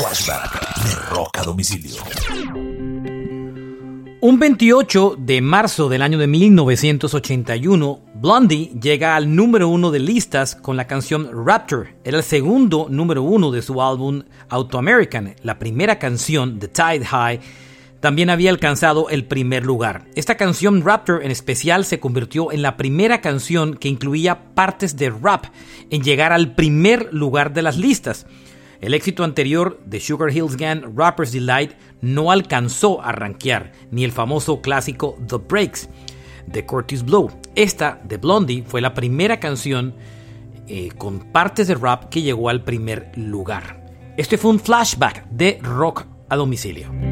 Flashback de Domicilio. Un 28 de marzo del año de 1981, Blondie llega al número uno de listas con la canción Raptor. Era el segundo número uno de su álbum Auto American. La primera canción, The Tide High, también había alcanzado el primer lugar. Esta canción Raptor en especial se convirtió en la primera canción que incluía partes de rap en llegar al primer lugar de las listas. El éxito anterior de Sugar Hills Gang, Rapper's Delight, no alcanzó a rankear, ni el famoso clásico The Breaks de Curtis Blow. Esta, de Blondie, fue la primera canción eh, con partes de rap que llegó al primer lugar. Este fue un flashback de rock a domicilio.